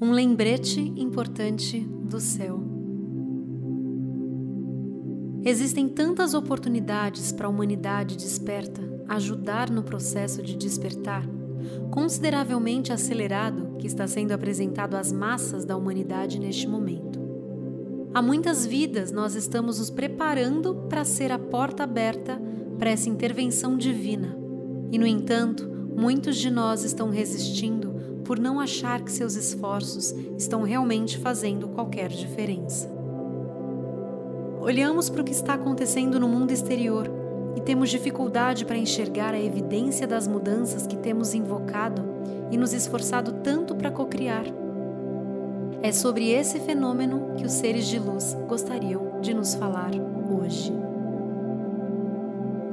Um lembrete importante do céu. Existem tantas oportunidades para a humanidade desperta ajudar no processo de despertar, consideravelmente acelerado que está sendo apresentado às massas da humanidade neste momento. Há muitas vidas nós estamos nos preparando para ser a porta aberta para essa intervenção divina. E, no entanto, muitos de nós estão resistindo por não achar que seus esforços estão realmente fazendo qualquer diferença. Olhamos para o que está acontecendo no mundo exterior e temos dificuldade para enxergar a evidência das mudanças que temos invocado e nos esforçado tanto para cocriar. É sobre esse fenômeno que os seres de luz gostariam de nos falar hoje.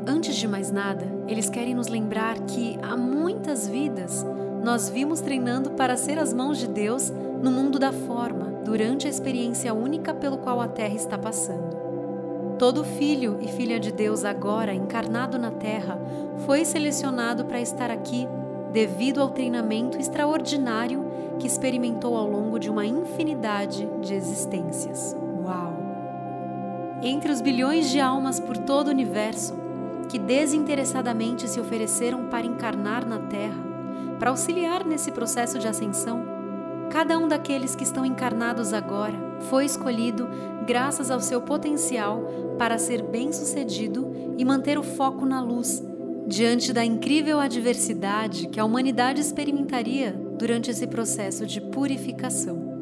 Antes de mais nada, eles querem nos lembrar que há muitas vidas nós vimos treinando para ser as mãos de Deus no mundo da forma, durante a experiência única pelo qual a Terra está passando. Todo filho e filha de Deus agora encarnado na Terra foi selecionado para estar aqui devido ao treinamento extraordinário que experimentou ao longo de uma infinidade de existências. Uau! Entre os bilhões de almas por todo o universo que desinteressadamente se ofereceram para encarnar na Terra, para auxiliar nesse processo de ascensão, cada um daqueles que estão encarnados agora foi escolhido graças ao seu potencial para ser bem-sucedido e manter o foco na luz, diante da incrível adversidade que a humanidade experimentaria durante esse processo de purificação.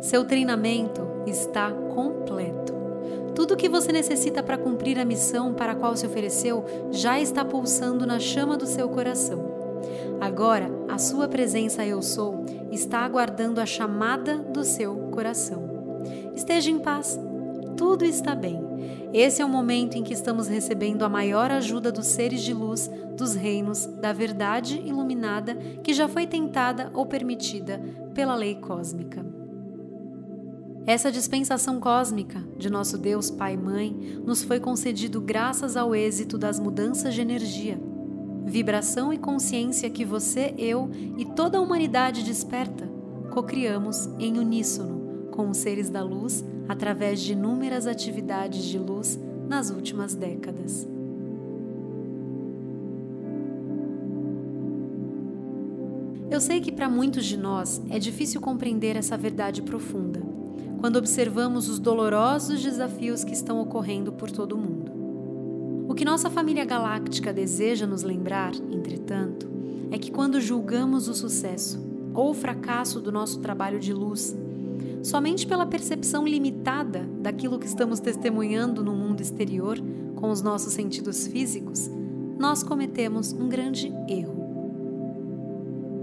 Seu treinamento está completo. Tudo o que você necessita para cumprir a missão para a qual se ofereceu já está pulsando na chama do seu coração. Agora, a sua presença Eu Sou está aguardando a chamada do seu coração. Esteja em paz, tudo está bem. Esse é o momento em que estamos recebendo a maior ajuda dos seres de luz dos reinos da verdade iluminada que já foi tentada ou permitida pela lei cósmica. Essa dispensação cósmica de nosso Deus Pai e Mãe nos foi concedido graças ao êxito das mudanças de energia, vibração e consciência que você, eu e toda a humanidade desperta, cocriamos em uníssono com os seres da luz através de inúmeras atividades de luz nas últimas décadas. Eu sei que para muitos de nós é difícil compreender essa verdade profunda quando observamos os dolorosos desafios que estão ocorrendo por todo o mundo. O que nossa família galáctica deseja nos lembrar, entretanto, é que quando julgamos o sucesso ou o fracasso do nosso trabalho de luz somente pela percepção limitada daquilo que estamos testemunhando no mundo exterior com os nossos sentidos físicos, nós cometemos um grande erro.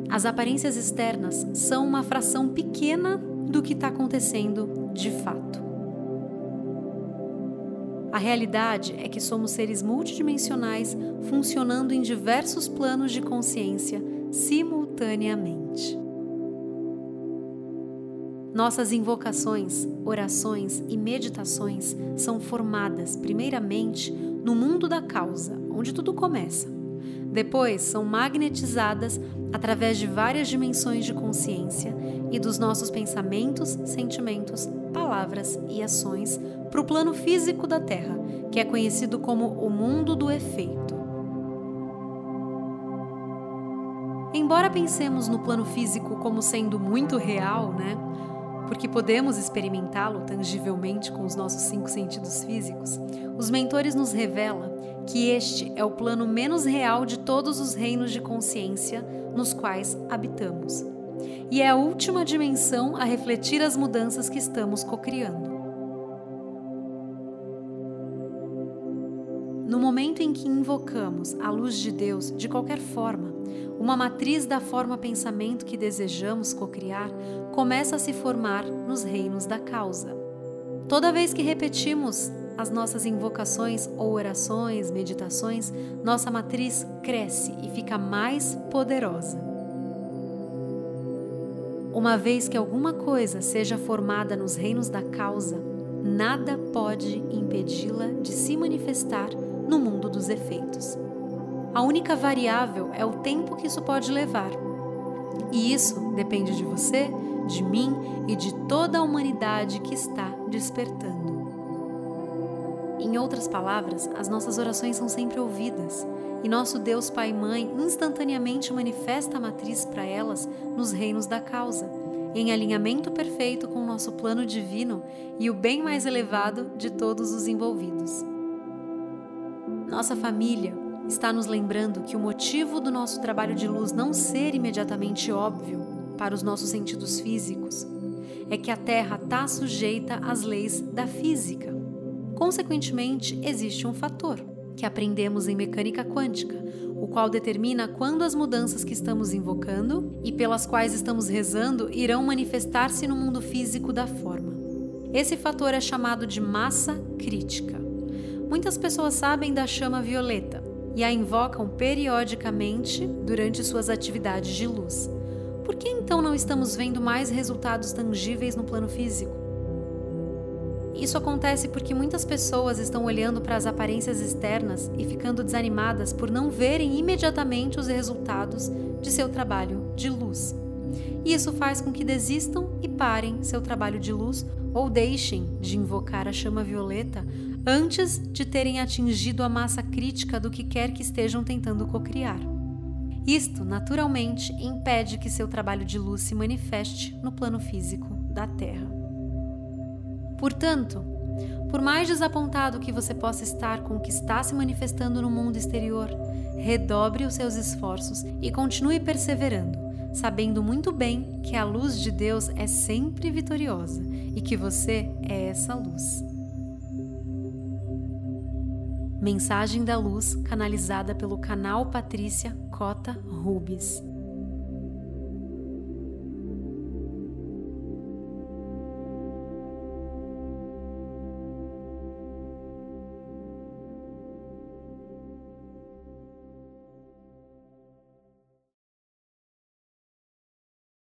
As aparências externas são uma fração pequena do que está acontecendo de fato. A realidade é que somos seres multidimensionais funcionando em diversos planos de consciência simultaneamente. Nossas invocações, orações e meditações são formadas, primeiramente, no mundo da causa, onde tudo começa. Depois, são magnetizadas através de várias dimensões de consciência e dos nossos pensamentos, sentimentos, palavras e ações para o plano físico da Terra, que é conhecido como o mundo do efeito. Embora pensemos no plano físico como sendo muito real, né? porque podemos experimentá-lo tangivelmente com os nossos cinco sentidos físicos, os mentores nos revelam que este é o plano menos real de todos os reinos de consciência nos quais habitamos. E é a última dimensão a refletir as mudanças que estamos cocriando. No momento em que invocamos a luz de Deus de qualquer forma, uma matriz da forma pensamento que desejamos cocriar começa a se formar nos reinos da causa. Toda vez que repetimos as nossas invocações ou orações, meditações, nossa matriz cresce e fica mais poderosa. Uma vez que alguma coisa seja formada nos reinos da causa, nada pode impedi-la de se manifestar no mundo dos efeitos. A única variável é o tempo que isso pode levar. E isso depende de você, de mim e de toda a humanidade que está despertando. Em outras palavras, as nossas orações são sempre ouvidas e nosso Deus Pai e Mãe instantaneamente manifesta a matriz para elas nos reinos da causa, em alinhamento perfeito com o nosso plano divino e o bem mais elevado de todos os envolvidos. Nossa família está nos lembrando que o motivo do nosso trabalho de luz não ser imediatamente óbvio para os nossos sentidos físicos é que a Terra está sujeita às leis da física Consequentemente, existe um fator, que aprendemos em mecânica quântica, o qual determina quando as mudanças que estamos invocando e pelas quais estamos rezando irão manifestar-se no mundo físico da forma. Esse fator é chamado de massa crítica. Muitas pessoas sabem da chama violeta e a invocam periodicamente durante suas atividades de luz. Por que então não estamos vendo mais resultados tangíveis no plano físico? Isso acontece porque muitas pessoas estão olhando para as aparências externas e ficando desanimadas por não verem imediatamente os resultados de seu trabalho de luz. E isso faz com que desistam e parem seu trabalho de luz ou deixem de invocar a chama violeta antes de terem atingido a massa crítica do que quer que estejam tentando cocriar. Isto, naturalmente, impede que seu trabalho de luz se manifeste no plano físico da Terra. Portanto, por mais desapontado que você possa estar com o que está se manifestando no mundo exterior, redobre os seus esforços e continue perseverando, sabendo muito bem que a luz de Deus é sempre vitoriosa e que você é essa luz. Mensagem da Luz canalizada pelo canal Patrícia Cota Rubis.